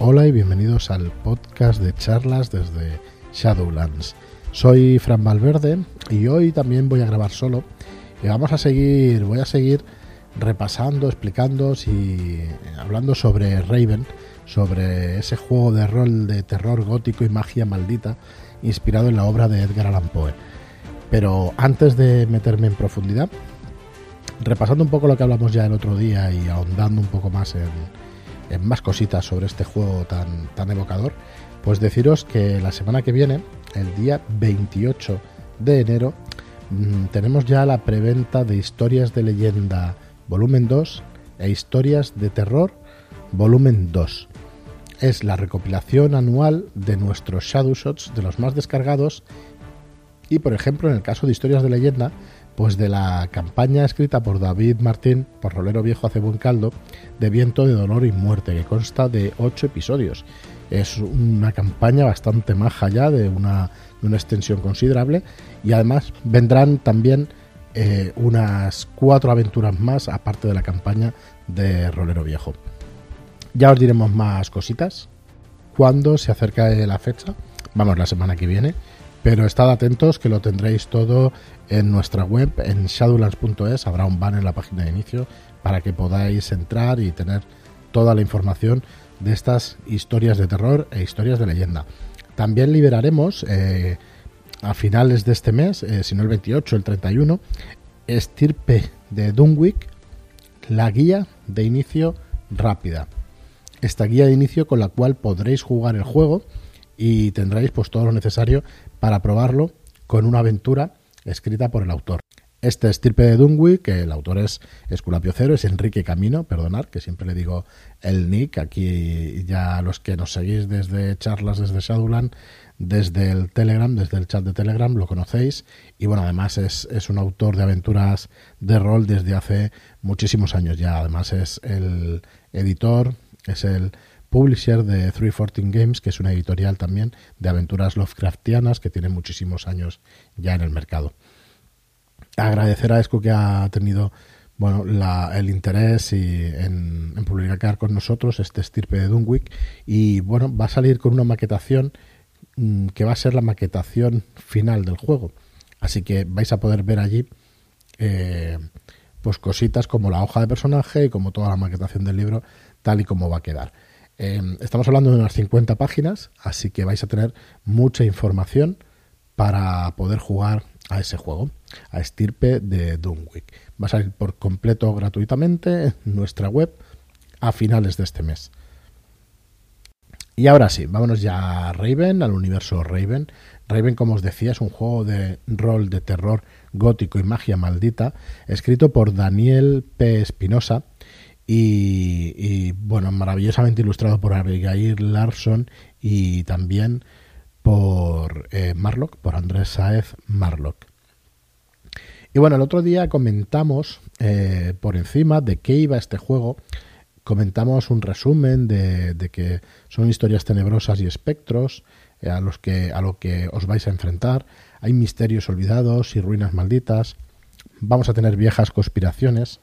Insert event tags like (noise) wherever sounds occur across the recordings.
Hola y bienvenidos al podcast de charlas desde Shadowlands. Soy Fran Valverde y hoy también voy a grabar solo y vamos a seguir, voy a seguir repasando, explicando y hablando sobre Raven, sobre ese juego de rol de terror gótico y magia maldita inspirado en la obra de Edgar Allan Poe. Pero antes de meterme en profundidad, repasando un poco lo que hablamos ya el otro día y ahondando un poco más en, más cositas sobre este juego tan, tan evocador, pues deciros que la semana que viene, el día 28 de enero, mm, tenemos ya la preventa de Historias de Leyenda volumen 2 e Historias de Terror volumen 2. Es la recopilación anual de nuestros Shadow Shots, de los más descargados, y por ejemplo en el caso de Historias de Leyenda, pues de la campaña escrita por David Martín, por Rolero Viejo hace buen caldo, de Viento de Dolor y Muerte, que consta de 8 episodios. Es una campaña bastante maja ya, de una, de una extensión considerable, y además vendrán también eh, unas cuatro aventuras más, aparte de la campaña de Rolero Viejo. Ya os diremos más cositas cuando se acerca la fecha, vamos, la semana que viene, pero estad atentos que lo tendréis todo en nuestra web, en shadowlands.es, habrá un banner en la página de inicio para que podáis entrar y tener toda la información de estas historias de terror e historias de leyenda. También liberaremos eh, a finales de este mes, eh, si no el 28, el 31, Estirpe de Dunwick, la guía de inicio rápida. Esta guía de inicio con la cual podréis jugar el juego y tendréis pues todo lo necesario para probarlo con una aventura escrita por el autor. Este estirpe de Dunwick, que el autor es Esculapio Cero, es Enrique Camino, perdonar, que siempre le digo el nick, aquí ya los que nos seguís desde charlas desde Shadowland desde el Telegram, desde el chat de Telegram, lo conocéis. Y bueno, además es, es, un autor de aventuras de rol desde hace muchísimos años ya. Además es el editor, es el publisher de 314 Games, que es una editorial también de aventuras Lovecraftianas que tiene muchísimos años ya en el mercado. Agradecer a Esco que ha tenido bueno, el interés y en, publicar con nosotros este estirpe de Dunwick y bueno, va a salir con una maquetación Mm, que va a ser la maquetación final del juego. Así que vais a poder ver allí eh, pues cositas como la hoja de personaje y como toda la maquetación del libro tal y como va a quedar. Eh, estamos hablando de unas 50 páginas, así que vais a tener mucha información para poder jugar a ese juego, a Estirpe de Dunwick. Va a salir por completo gratuitamente en nuestra web a finales de este mes. Y ahora sí, vámonos ya a Raven, al universo Raven. Raven, como os decía, es un juego de rol de terror gótico y magia maldita, escrito por Daniel P. Espinosa y, bueno, maravillosamente ilustrado por Abigail Larson y también por eh, Marlock, por Andrés Saez Marlock. Y bueno, el otro día comentamos eh, por encima de qué iba este juego comentamos un resumen de, que son historias tenebrosas y espectros eh, a, los que, a lo que os vais a enfrentar. Hay misterios olvidados y ruinas malditas. Vamos a tener viejas conspiraciones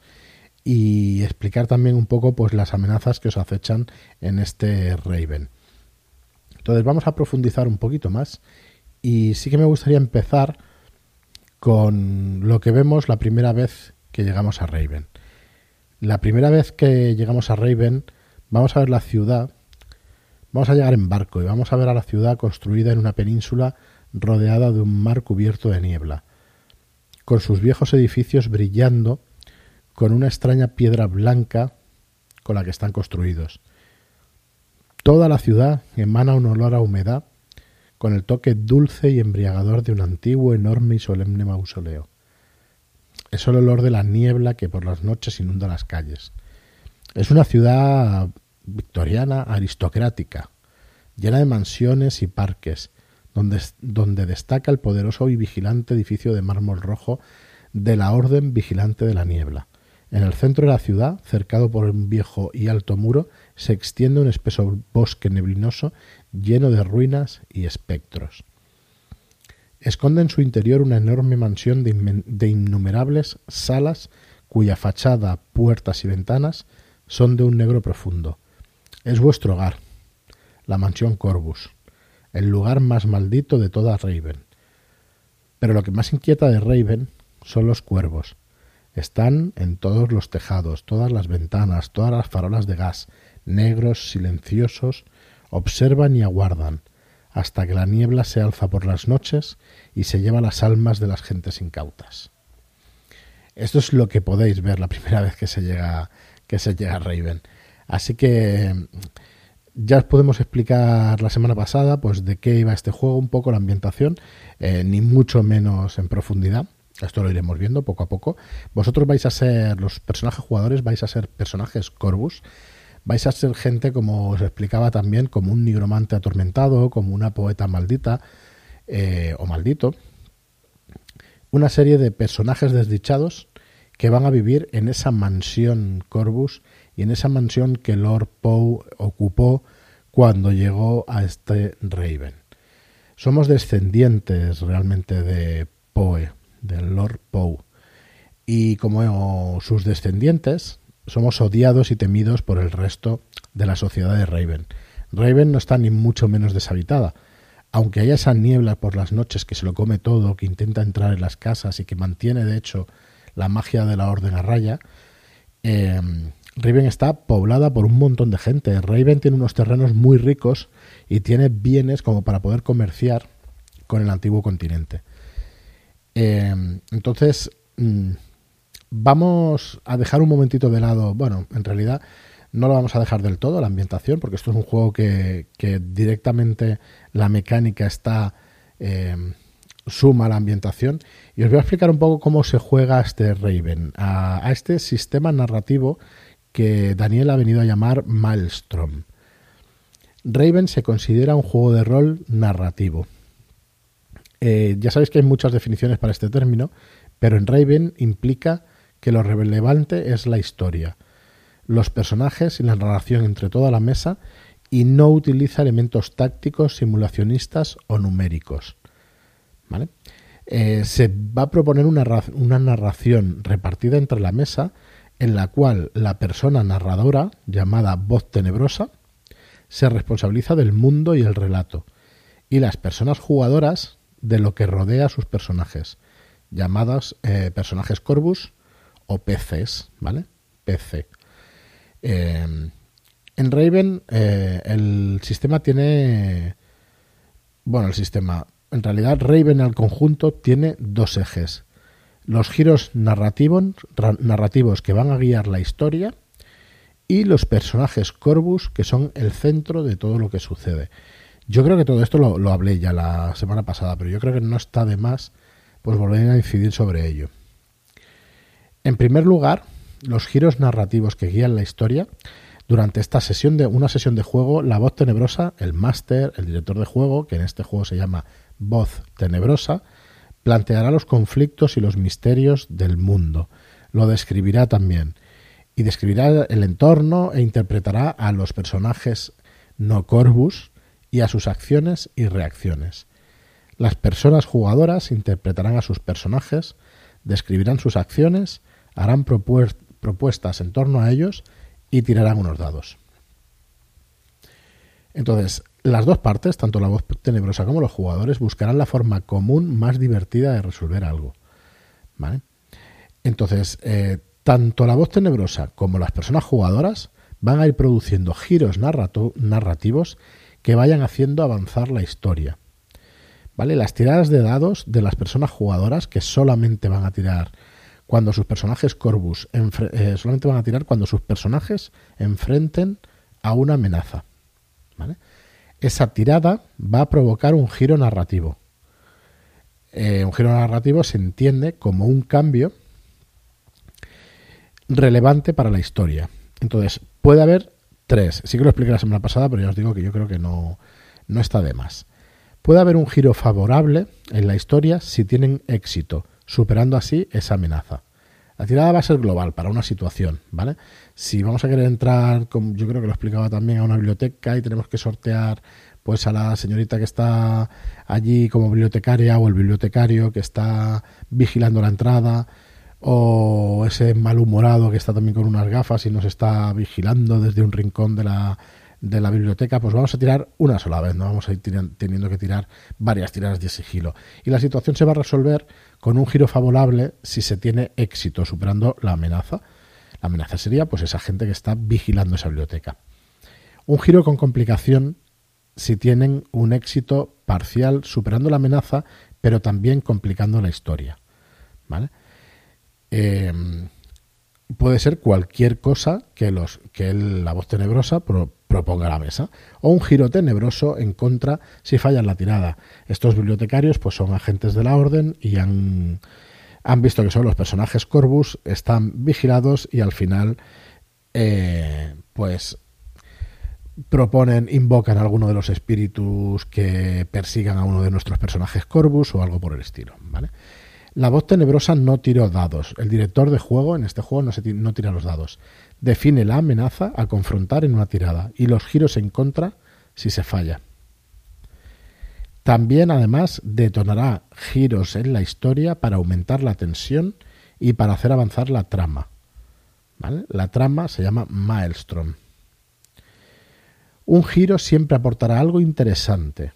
y explicar también un poco pues las amenazas que os acechan en este Raven. Entonces vamos a profundizar un poquito más y sí que me gustaría empezar con lo que vemos la primera vez que llegamos a Raven. La primera vez que llegamos a Raven, vamos a ver la ciudad, vamos a llegar en barco y vamos a ver a la ciudad construida en una península rodeada de un mar cubierto de niebla, con sus viejos edificios brillando con una extraña piedra blanca con la que están construidos. Toda la ciudad emana un olor a humedad con el toque dulce y embriagador de un antiguo, enorme y solemne mausoleo es el olor de la niebla que por las noches inunda las calles. Es una ciudad victoriana aristocrática, llena de mansiones y parques, donde, donde destaca el poderoso y vigilante edificio de mármol rojo de la Orden Vigilante de la Niebla. En el centro de la ciudad, cercado por un viejo y alto muro, se extiende un espeso bosque neblinoso lleno de ruinas y espectros esconde en su interior una enorme mansión de, innumerables salas cuya fachada, puertas y ventanas son de un negro profundo. Es vuestro hogar, la mansión Corvus, el lugar más maldito de toda Raven. Pero lo que más inquieta de Raven son los cuervos. Están en todos los tejados, todas las ventanas, todas las farolas de gas, negros, silenciosos, observan y aguardan, hasta que la niebla se alza por las noches y se lleva las almas de las gentes incautas. Esto es lo que podéis ver la primera (laughs) vez que se llega, que se llega a Raven. Así que ya os podemos explicar la semana pasada pues de qué iba este juego, un poco la ambientación, eh, ni mucho menos en profundidad. Esto lo iremos viendo poco a poco. Vosotros vais a ser, los personajes jugadores, vais a ser personajes Corvus. Vais a ser gente, como os explicaba también, como un nigromante atormentado, como una poeta maldita eh, o maldito. Una serie de personajes desdichados que van a vivir en esa mansión Corvus y en esa mansión que Lord Poe ocupó cuando llegó a este Raven. Somos descendientes realmente de Poe, del Lord Poe, y como sus descendientes, somos odiados y temidos por el resto de la sociedad de Raven. Raven no está ni mucho menos deshabitada. Aunque haya esa niebla por las noches que se lo come todo, que intenta entrar en las casas y que mantiene de hecho la magia de la orden a raya, eh, Raven está poblada por un montón de gente. Raven tiene unos terrenos muy ricos y tiene bienes como para poder comerciar con el antiguo continente. Eh, entonces, mm, vamos a dejar un momentito de lado, bueno, en realidad no lo vamos a dejar del todo, la ambientación, porque esto es un juego que, directamente la mecánica está... Eh, suma la ambientación y os voy a explicar un poco cómo se juega este Raven, a este sistema narrativo que Daniel ha venido a llamar Maelstrom. Raven se considera un juego de rol narrativo. Eh, ya sabéis que hay muchas definiciones para este término, pero en Raven implica que lo relevante es la historia, los personajes y la narración entre toda la mesa y no utiliza elementos tácticos, simulacionistas o numéricos. Eh, se va a proponer una narración repartida entre la mesa en la cual la persona narradora, llamada voz tenebrosa, se responsabiliza del mundo y el relato, y las personas jugadoras de lo que rodea a sus personajes, llamadas eh, personajes Corvus o PCs, ¿vale? PC. Eh, en Raven eh, el sistema tiene... Bueno, el sistema... En realidad Raven al conjunto tiene dos ejes los giros narrativos, narrativos que van a guiar la historia y los personajes Corvus que son el centro de todo lo que sucede. Yo creo que todo esto lo, hablé ya la semana pasada, pero yo creo que no está de más pues volver a incidir sobre ello. En primer lugar, los giros narrativos que guían la historia. Durante esta sesión de una sesión de juego, la voz tenebrosa, el máster, el director de juego, que en este juego se llama voz tenebrosa, planteará los conflictos y los misterios del mundo, lo describirá también, y describirá el entorno e interpretará a los personajes no Corvus y a sus acciones y reacciones. Las personas jugadoras interpretarán a sus personajes, describirán sus acciones, harán propuestas en torno a ellos y tirarán unos dados. Entonces, las dos partes, tanto la voz tenebrosa como los jugadores, buscarán la forma común más divertida de resolver algo. ¿Vale? Entonces, eh, tanto la voz tenebrosa como las personas jugadoras van a ir produciendo giros narrativos que vayan haciendo avanzar la historia. ¿Vale? Las tiradas de dados de las personas jugadoras que solamente van a tirar cuando sus personajes Corvus eh, solamente van a tirar cuando sus personajes enfrenten a una amenaza. ¿Vale? esa tirada va a provocar un giro narrativo. Eh, un giro narrativo se entiende como un cambio relevante para la historia. Entonces, puede haber tres. Sí que lo expliqué la semana pasada, pero ya os digo que yo creo que no, no está de más. Puede haber un giro favorable en la historia si tienen éxito, superando así esa amenaza. La tirada va a ser global para una situación, ¿vale? Si vamos a querer entrar, como yo creo que lo explicaba también, a una biblioteca y tenemos que sortear pues a la señorita que está allí como bibliotecaria o el bibliotecario que está vigilando la entrada o ese malhumorado que está también con unas gafas y nos está vigilando desde un rincón de la de la biblioteca, pues vamos a tirar una sola vez, no vamos a ir teniendo que tirar varias tiradas de sigilo. Y la situación se va a resolver con un giro favorable si se tiene éxito superando la amenaza. La amenaza sería pues esa gente que está vigilando esa biblioteca. Un giro con complicación si tienen un éxito parcial superando la amenaza, pero también complicando la historia. ¿Vale? Eh, puede ser cualquier cosa que, los, que la voz tenebrosa proponga a la mesa. O un giro tenebroso en contra si falla la tirada. Estos bibliotecarios pues son agentes de la orden y han, han visto que son los personajes Corvus, están vigilados y al final eh, pues proponen, invocan a alguno de los espíritus que persigan a uno de nuestros personajes Corvus o algo por el estilo. ¿vale? La voz tenebrosa no tiró dados. El director de juego en este juego no, tira los dados. Define la amenaza a confrontar en una tirada y los giros en contra si se falla. También, además, detonará giros en la historia para aumentar la tensión y para hacer avanzar la trama. La trama se llama Maelstrom. Un giro siempre aportará algo interesante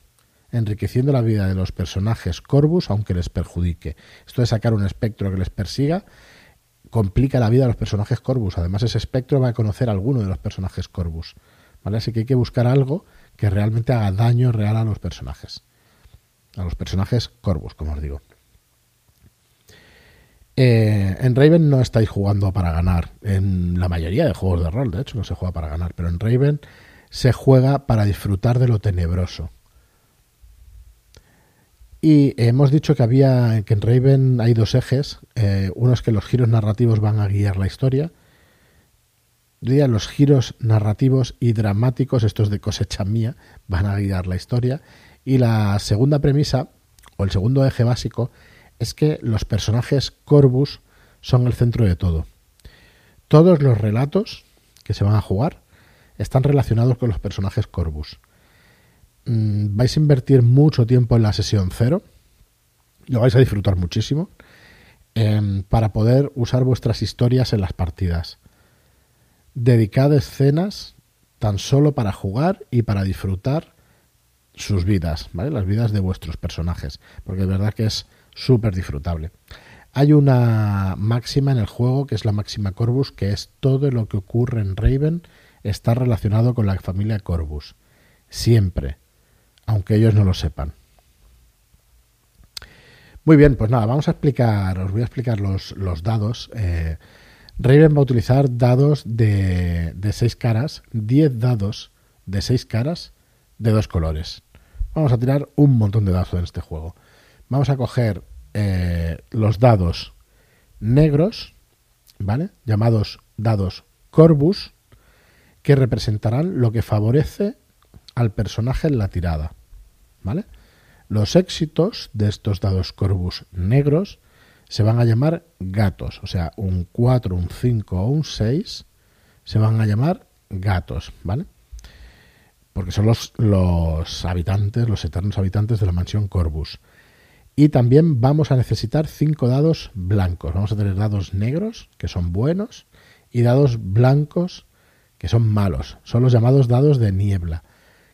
enriqueciendo la vida de los personajes Corvus, aunque les perjudique. Esto de sacar un espectro que les persiga complica la vida de los personajes Corvus. Además, ese espectro va a conocer a alguno de los personajes Corvus. ¿vale? Así que hay que buscar algo que realmente haga daño real a los personajes. A los personajes Corvus, como os digo. Eh, en Raven no estáis jugando para ganar. En la mayoría de juegos de rol, de hecho, no se juega para ganar. Pero en Raven se juega para disfrutar de lo tenebroso. Y hemos dicho que había que en Raven hay dos ejes. Eh, uno es que los giros narrativos van a guiar la historia. Diría los giros narrativos y dramáticos, estos de cosecha mía, van a guiar la historia. Y la segunda premisa, o el segundo eje básico, es que los personajes Corvus son el centro de todo. Todos los relatos que se van a jugar están relacionados con los personajes Corvus. Mm, vais a invertir mucho tiempo en la sesión cero, lo vais a disfrutar muchísimo, em, para poder usar vuestras historias en las partidas. Dedicad escenas tan solo para jugar y para disfrutar sus vidas, ¿vale? Las vidas de vuestros personajes, porque de verdad que es súper disfrutable. Hay una máxima en el juego que es la máxima Corvus, que es todo lo que ocurre en Raven está relacionado con la familia Corvus. Siempre aunque ellos no lo sepan. Muy bien, pues nada, vamos a explicar, os voy a explicar los, dados. Eh, Raven va a utilizar dados de, de seis caras, 10 dados de seis caras de dos colores. Vamos a tirar un montón de dados en este juego. Vamos a coger eh, los dados negros, ¿vale? Llamados dados Corvus, que representarán lo que favorece al personaje en la tirada. ¿Vale? Los éxitos de estos dados Corvus negros se van a llamar gatos, o sea, un 4, un 5 o un 6 se van a llamar gatos, ¿vale? Porque son los, habitantes, los eternos habitantes de la mansión Corvus. Y también vamos a necesitar 5 dados blancos. Vamos a tener dados negros, que son buenos, y dados blancos, que son malos. Son los llamados dados de niebla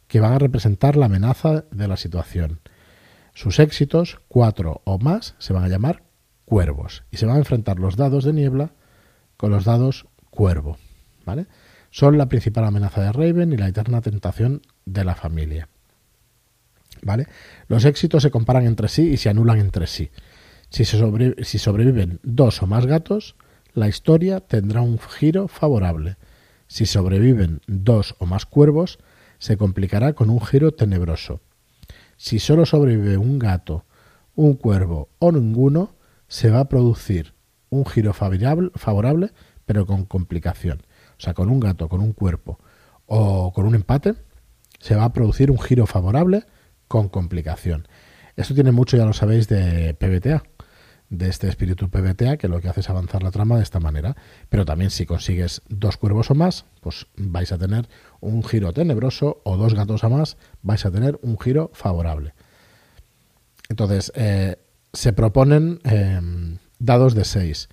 que van a representar la amenaza de la situación. Sus éxitos, cuatro o más, se van a llamar cuervos y se van a enfrentar los dados de niebla con los dados cuervo. ¿vale? Son la principal amenaza de Raven y la eterna tentación de la familia. ¿Vale? Los éxitos se comparan entre sí y se anulan entre sí. Si, si sobreviven dos o más gatos, la historia tendrá un giro favorable. Si sobreviven dos o más cuervos, se complicará con un giro tenebroso. Si solo sobrevive un gato, un cuervo o ninguno, se va a producir un giro favorable, pero con complicación. O sea, con un gato, con un cuerpo o con un empate, se va a producir un giro favorable con complicación. Esto tiene mucho, ya lo sabéis, de PBTA de este espíritu PBTA que lo que hace es avanzar la trama de esta manera. Pero también si consigues dos cuervos o más, pues vais a tener un giro tenebroso o dos gatos o más, vais a tener un giro favorable. Entonces, eh, se proponen em, dados de 6.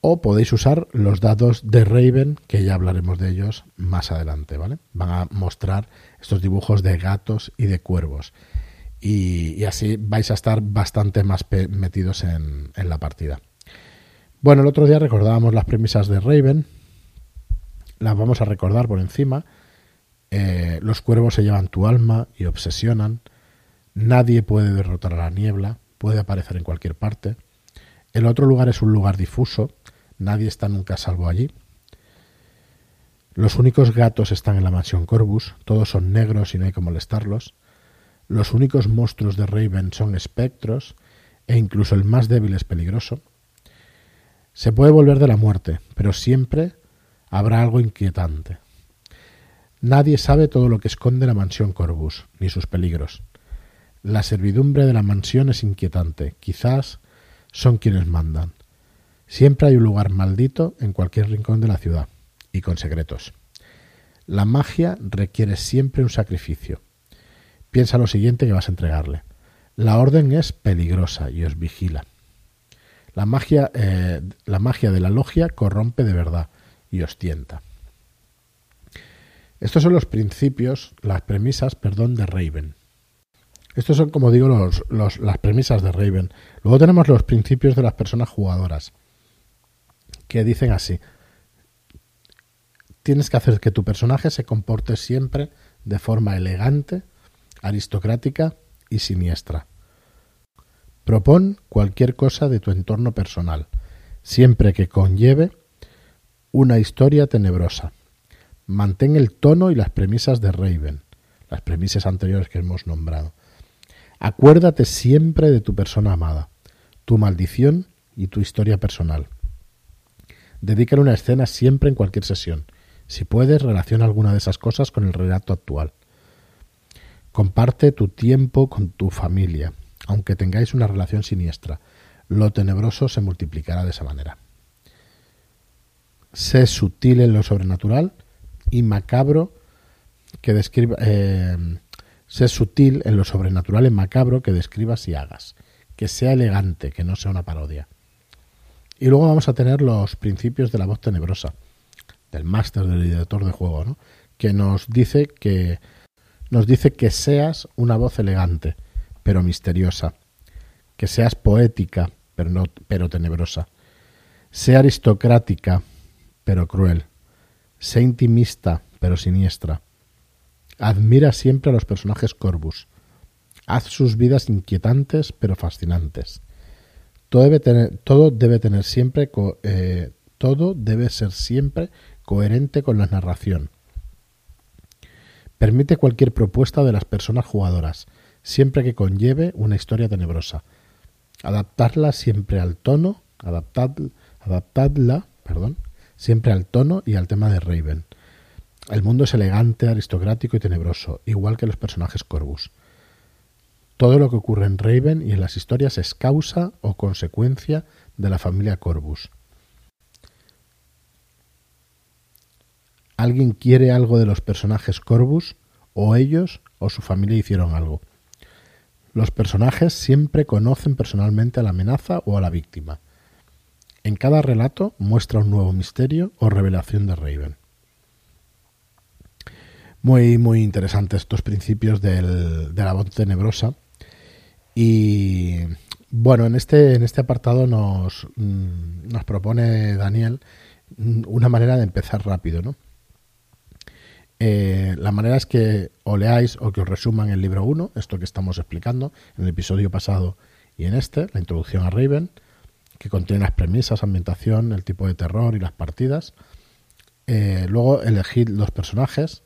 O podéis usar los dados de Raven, que ya hablaremos de ellos más adelante, ¿vale? Van a mostrar estos dibujos de gatos y de cuervos. Y, así vais a estar bastante más metidos en, la partida. Bueno, el otro día recordábamos las premisas de Raven. Las vamos a recordar por encima. Eh, los cuervos se llevan tu alma y obsesionan. Nadie puede derrotar a la niebla. Puede aparecer en cualquier parte. El otro lugar es un lugar difuso Nadie está nunca salvo allí. Los únicos gatos están en la mansión Corvus, todos son negros y no hay que molestarlos. Los únicos monstruos de Raven son espectros, e incluso el más débil es peligroso. Se puede volver de la muerte, pero siempre habrá algo inquietante. Nadie sabe todo lo que esconde la mansión Corvus, ni sus peligros. La servidumbre de la mansión es inquietante, quizás son quienes mandan. Siempre hay un lugar maldito en cualquier rincón de la ciudad, y con secretos. La magia requiere siempre un sacrificio. Piensa lo siguiente que vas a entregarle. La orden es peligrosa y os vigila. La magia, eh, la magia de la logia corrompe de verdad y os tienta. Estos son los principios, las premisas, perdón, de Raven. Estos son, como digo, las premisas de Raven. Luego tenemos los principios de las personas jugadoras que dicen así. Tienes que hacer que tu personaje se comporte siempre de forma elegante, aristocrática y siniestra. Propón cualquier cosa de tu entorno personal, siempre que conlleve una historia tenebrosa. Mantén el tono y las premisas de Raven, las premisas anteriores que hemos nombrado. Acuérdate siempre de tu persona amada, tu maldición y tu historia personal. Dedícale una escena siempre en cualquier sesión. Si puedes, relaciona alguna de esas cosas con el relato actual. Comparte tu tiempo con tu familia, aunque tengáis una relación siniestra. Lo tenebroso se multiplicará de esa manera. Sé sutil en lo sobrenatural y macabro que describa. Eh, sé sutil en lo sobrenatural y macabro que describas y hagas. Que sea elegante, que no sea una parodia. Y luego vamos a tener los principios de la voz tenebrosa, del máster, del director de juego, ¿no? que nos dice que nos dice que seas una voz elegante, pero misteriosa, que seas poética, pero pero tenebrosa, sea aristocrática, pero cruel, sea intimista, pero siniestra. Admira siempre a los personajes Corvus. Haz sus vidas inquietantes, pero fascinantes. Todo debe tener, todo debe tener siempre, eh, todo debe ser siempre coherente con la narración. Permite cualquier propuesta de las personas jugadoras, siempre que conlleve una historia tenebrosa. Adaptarla siempre al tono, adaptad, adaptadla, perdón, siempre al tono y al tema de Raven. El mundo es elegante, aristocrático y tenebroso, igual que los personajes Corvus. Todo lo que ocurre en Raven y en las historias es causa o consecuencia de la familia Corvus. Alguien quiere algo de los personajes Corvus, o ellos o su familia hicieron algo. Los personajes siempre conocen personalmente a la amenaza o a la víctima. En cada relato muestra un nuevo misterio o revelación de Raven. Muy, muy interesantes estos principios de la voz tenebrosa y bueno, en este, en este apartado nos, mm, nos propone Daniel una manera de empezar rápido, ¿no? Eh, la manera es que o leáis o que os resuman el libro 1, esto que estamos explicando en el episodio pasado y en este, la introducción a Raven, que contiene las premisas, ambientación, el tipo de terror y las partidas. Eh, luego elegid los personajes.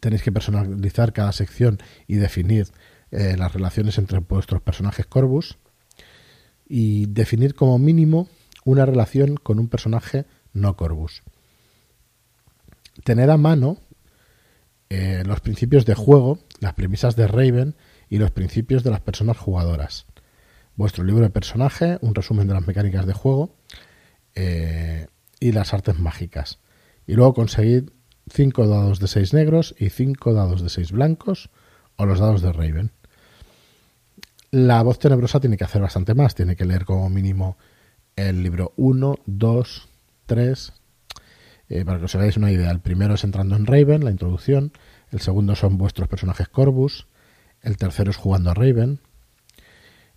Tenéis que personalizar cada sección y definir eh, las relaciones entre vuestros personajes Corvus y definir como mínimo una relación con un personaje no Corvus. Tener a mano eh, los principios de juego, las premisas de Raven y los principios de las personas jugadoras. Vuestro libro de personaje, un resumen de las mecánicas de juego eh, y las artes mágicas. Y luego conseguir 5 dados de 6 negros y 5 dados de 6 blancos o los dados de Raven. La voz tenebrosa tiene que hacer bastante más, tiene que leer como mínimo el libro 1, 2, 3, para que os hagáis una idea. El primero es entrando en Raven, la introducción. El segundo son vuestros personajes Corvus. El tercero es jugando a Raven.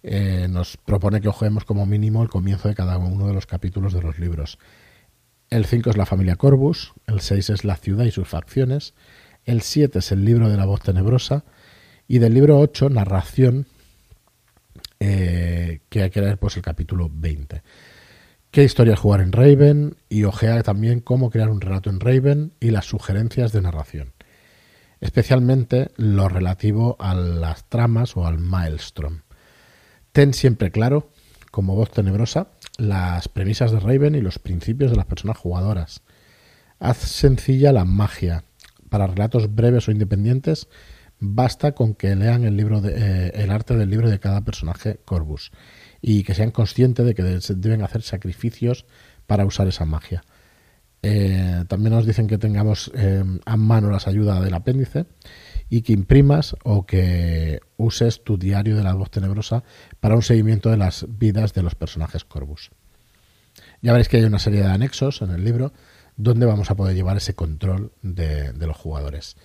Eh, nos propone que juguemos como mínimo el comienzo de cada uno de los capítulos de los libros. El 5 es la familia Corvus. El 6 es la ciudad y sus facciones. El 7 es el libro de la voz tenebrosa. Y del libro 8, narración, eh, que hay que leer pues el capítulo 20. ¿Qué historias jugar en Raven? Y ojea también cómo crear un relato en Raven y las sugerencias de narración. Especialmente lo relativo a las tramas o al maelstrom. Ten siempre claro, como voz tenebrosa, las premisas de Raven y los principios de las personas jugadoras. Haz sencilla la magia. Para relatos breves o independientes, basta con que lean el, libro de, eh, el arte del libro de cada personaje Corvus y que sean conscientes de que deben hacer sacrificios para usar esa magia. Eh, también nos dicen que tengamos eh, a mano las ayudas del apéndice y que imprimas o que uses tu diario de la voz tenebrosa para un seguimiento de las vidas de los personajes Corvus. Ya veréis que hay una serie de anexos en el libro donde vamos a poder llevar ese control de los jugadores.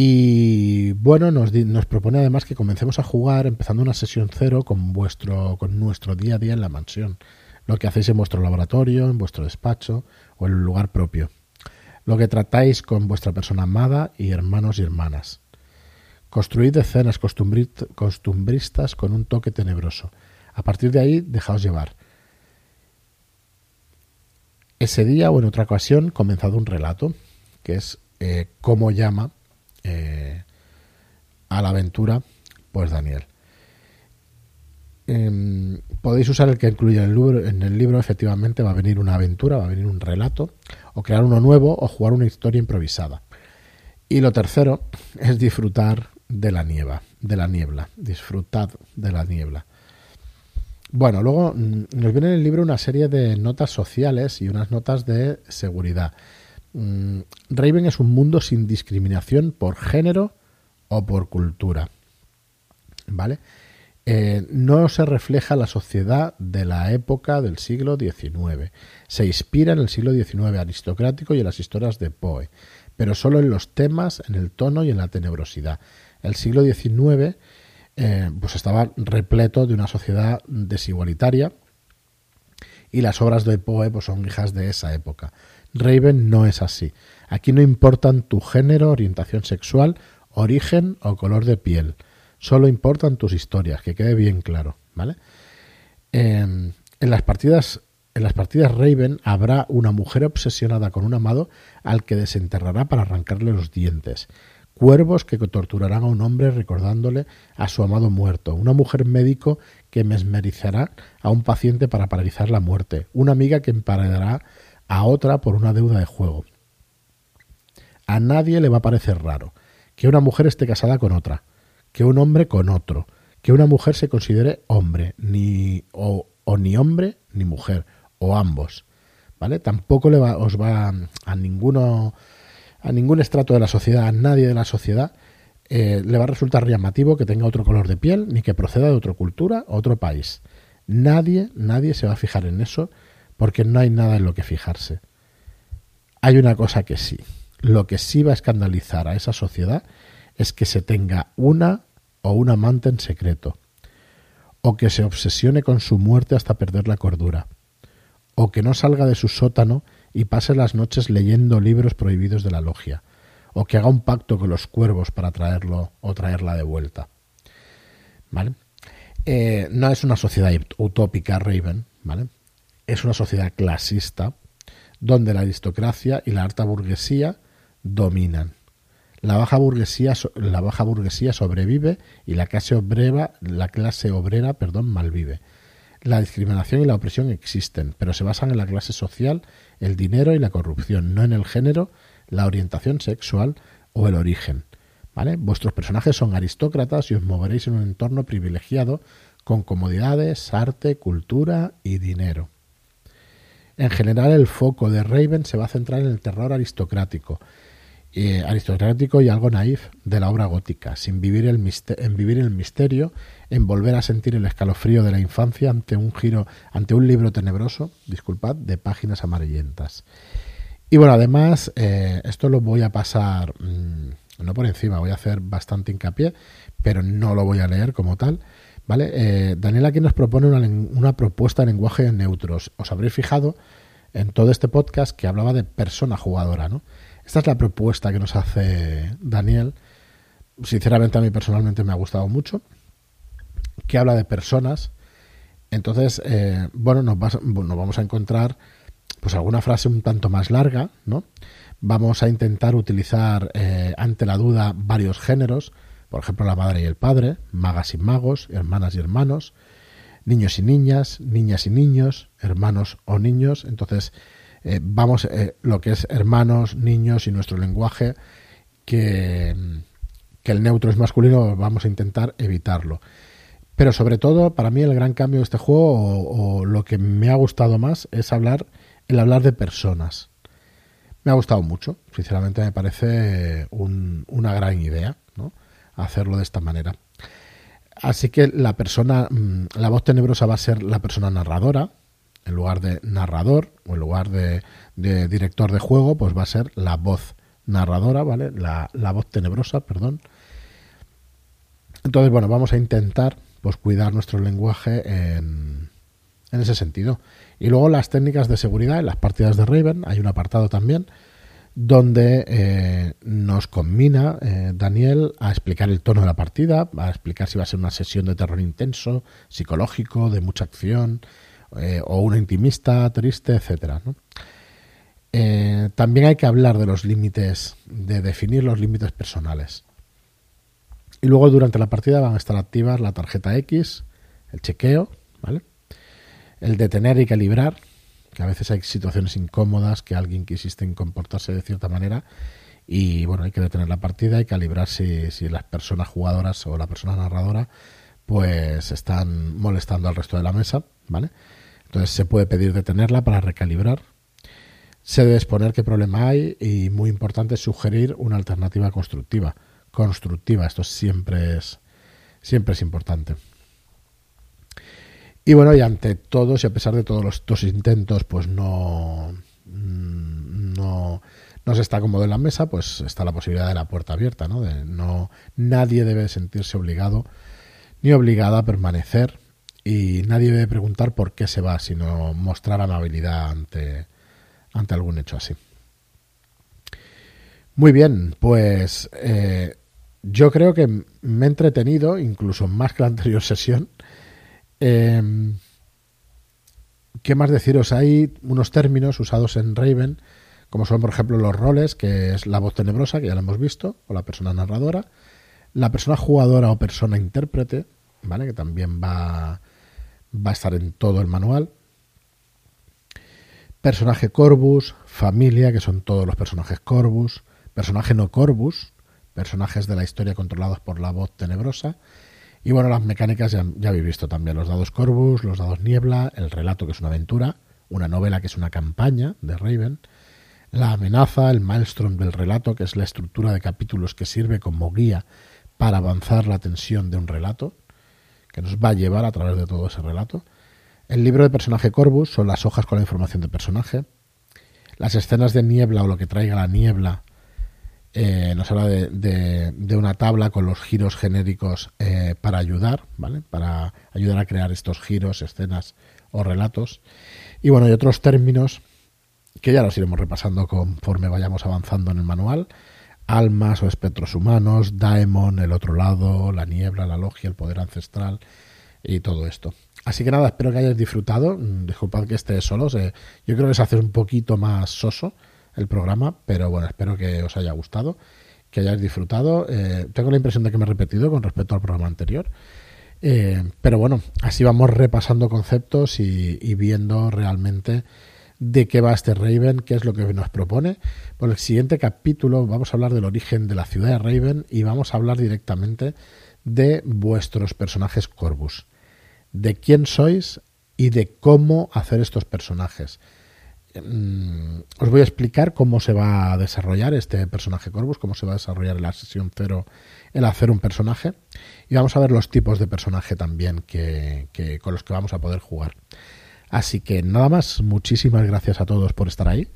Y bueno, nos, propone además que comencemos a jugar empezando una sesión cero con, vuestro, con nuestro día a día en la mansión. Lo que hacéis en vuestro laboratorio, en vuestro despacho o en el lugar propio. Lo que tratáis con vuestra persona amada y hermanos y hermanas. Construid escenas costumbristas con un toque tenebroso. A partir de ahí, dejaos llevar. Ese día o en otra ocasión, comenzado un relato, que es eh, cómo llama eh, a la aventura, pues Daniel. Em, podéis usar el que incluye el libro. En el libro efectivamente va a venir una aventura, va a venir un relato, o crear uno nuevo, o jugar una historia improvisada. Y lo tercero (laughs) es disfrutar de la niebla, de la niebla, disfrutad de la niebla. Bueno, luego mm, nos viene en el libro una serie de notas sociales y unas notas de seguridad. Mm, Raven es un mundo sin discriminación por género o por cultura. ¿Vale? Eh, no se refleja la sociedad de la época del siglo XIX. Se inspira en el siglo XIX aristocrático y en las historias de Poe, pero solo en los temas, en el tono y en la tenebrosidad. El siglo XIX eh, pues estaba repleto de una sociedad desigualitaria y las obras de Poe pues, son hijas de esa época. Raven no es así. Aquí no importan tu género, orientación sexual, origen o color de piel. Solo importan tus historias, que quede bien claro, ¿vale? Em, en las partidas en las partidas Raven habrá una mujer obsesionada con un amado al que desenterrará para arrancarle los dientes. Cuervos que torturarán a un hombre recordándole a su amado muerto. Una mujer médico que mesmerizará a un paciente para paralizar la muerte. Una amiga que emparedará a otra por una deuda de juego. A nadie le va a parecer raro que una mujer esté casada con otra, que un hombre con otro, que una mujer se considere hombre, ni o, ni hombre ni mujer, o ambos. ¿Vale? Tampoco le va, os va a ninguno a ningún estrato de la sociedad, a nadie de la sociedad, eh, le va a resultar llamativo que tenga otro color de piel, ni que proceda de otra cultura, otro país. Nadie, nadie se va a fijar en eso porque no hay nada en lo que fijarse. Hay una cosa que sí. Lo que sí va a escandalizar a esa sociedad es que se tenga una o un amante en secreto, o que se obsesione con su muerte hasta perder la cordura, o que no salga de su sótano y pase las noches leyendo libros prohibidos de la logia, o que haga un pacto con los cuervos para traerlo o traerla de vuelta. ¿Vale? Eh, no es una sociedad utópica, Raven, ¿vale? Es una sociedad clasista donde la aristocracia y la alta burguesía dominan. La baja burguesía, la baja burguesía sobrevive y la clase obrera, la clase obrera perdón, malvive. La discriminación y la opresión existen, pero se basan en la clase social, el dinero y la corrupción, no en el género, la orientación sexual o el origen. Vuestros personajes son aristócratas y os moveréis en un entorno privilegiado con comodidades, arte, cultura y dinero. En general, el foco de Raven se va a centrar en el terror aristocrático aristocrático y algo naif de la obra gótica, sin vivir el en vivir el misterio, en volver a sentir el escalofrío de la infancia ante un giro, ante un libro tenebroso, disculpad, de páginas amarillentas. Y bueno, además, eh, esto lo voy a pasar, mm, no por encima, voy a hacer bastante hincapié, pero no lo voy a leer como tal. ¿Vale? Eh, Daniel aquí nos propone una, una propuesta de lenguaje neutros. Os habréis fijado en todo este podcast que hablaba de persona jugadora, ¿no? Esta es la propuesta que nos hace Daniel. Sinceramente a mí personalmente me ha gustado mucho. Que habla de personas. Entonces, eh, bueno, nos, vamos a encontrar pues alguna frase un tanto más larga, ¿no? Vamos a intentar utilizar eh, ante la duda varios géneros, por ejemplo la madre y el padre, magas y magos, hermanas y hermanos, niños y niñas, niñas y niños, hermanos o niños. Entonces, eh, vamos, eh, lo que es hermanos, niños y nuestro lenguaje, que, que el neutro es masculino, vamos a intentar evitarlo. Pero sobre todo, para mí el gran cambio de este juego, o, lo que me ha gustado más, es hablar, el hablar de personas. Me ha gustado mucho, sinceramente me parece una gran idea. Hacerlo de esta manera. Así que la persona, mm, la voz tenebrosa va a ser la persona narradora, en lugar de narrador o en lugar de, director de juego, pues va a ser la voz narradora, ¿vale? La, voz tenebrosa, perdón. Entonces, bueno, vamos a intentar pues cuidar nuestro lenguaje en, en ese sentido. Y luego las técnicas de seguridad en las partidas de Raven, hay un apartado también donde eh, nos combina eh, Daniel a explicar el tono de la partida, a explicar si va a ser una sesión de terror intenso, psicológico, de mucha acción, eh, o una intimista, triste. Eh, también hay que hablar de los límites, de definir los límites personales. Y luego durante la partida van a estar activas la tarjeta X, el chequeo, ¿vale? El detener y calibrar, que a veces hay situaciones incómodas que alguien quisiste en comportarse de cierta manera y bueno, hay que detener la partida y calibrar si, si las personas jugadoras o la persona narradora pues están molestando al resto de la mesa, ¿vale? Entonces se puede pedir detenerla para recalibrar. Se debe exponer qué problema hay y muy importante sugerir una alternativa constructiva. Constructiva, esto siempre es siempre es importante. Y bueno, y ante todos y a pesar de todos los dos intentos, pues no no no se está cómodo en la mesa, pues está la posibilidad de la puerta abierta, ¿no? De no nadie debe sentirse obligado ni obligada a permanecer y nadie debe preguntar por qué se va, sino mostrar amabilidad ante, ante algún hecho así. Muy bien, pues eh, yo creo que me he entretenido, incluso más que la anterior (laughs) sesión. Em, ¿Qué más deciros? Hay unos términos usados en Raven, como son, por ejemplo, los roles, que es la voz tenebrosa, que ya lo hemos visto, o la persona narradora, la persona jugadora o persona intérprete, ¿vale? Que también va va a estar en todo el manual. Personaje Corvus, familia, que son todos los personajes Corvus, personaje no Corvus, personajes de la historia controlados por la voz tenebrosa. Y bueno, las mecánicas ya, habéis visto también, los dados Corvus, los dados Niebla, el relato que es una aventura, una novela que es una campaña de Raven, la amenaza, el maelstrom del relato, que es la estructura de capítulos que sirve como guía para avanzar la tensión de un relato, que nos va a llevar a través de todo ese relato. El libro de personaje Corvus son las hojas con la información de personaje. Las escenas de niebla o lo que traiga la niebla eh, nos habla de, de, una tabla con los giros genéricos eh, para ayudar, ¿vale? Para ayudar a crear estos giros, escenas o relatos. Y bueno, hay otros términos que ya los iremos repasando conforme vayamos avanzando en el manual almas o espectros humanos, Daemon, el otro lado, la niebla, la logia, el poder ancestral y todo esto. Así que nada, espero que hayáis disfrutado. Mm, disculpad que esté solo. yo creo que se hace un poquito más soso el programa, pero bueno, espero que os haya gustado, que hayáis disfrutado. Eh, tengo la impresión de que me he repetido con respecto al programa anterior. Eh, pero bueno, así vamos repasando conceptos y viendo realmente de qué va este Raven, qué es lo que nos propone. Por el siguiente capítulo vamos a hablar del origen de la ciudad de Raven y vamos a hablar directamente de vuestros personajes Corvus, de quién sois y de cómo hacer estos personajes. Mm, os voy a explicar cómo se va a desarrollar este personaje Corvus, cómo se va a desarrollar en la sesión cero el hacer un personaje. Y vamos a ver los tipos de personaje también que, con los que vamos a poder jugar. Así que nada más, muchísimas gracias a todos por estar ahí.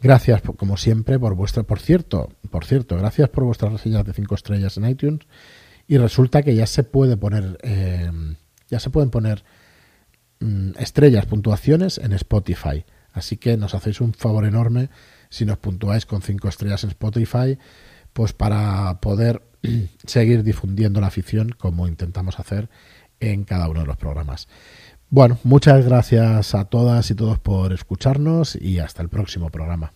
Gracias, como siempre, por vuestra. Por cierto, por cierto, gracias por vuestras reseñas de 5 estrellas en iTunes. Y resulta que ya se puede poner. Eh, ya se pueden poner mm, estrellas, puntuaciones en Spotify. Así que nos hacéis un favor enorme si nos puntuáis con 5 estrellas en Spotify, pues para poder (clears throat) seguir difundiendo la afición como intentamos hacer en cada uno de los programas. Bueno, muchas gracias a todas y todos por escucharnos y hasta el próximo programa.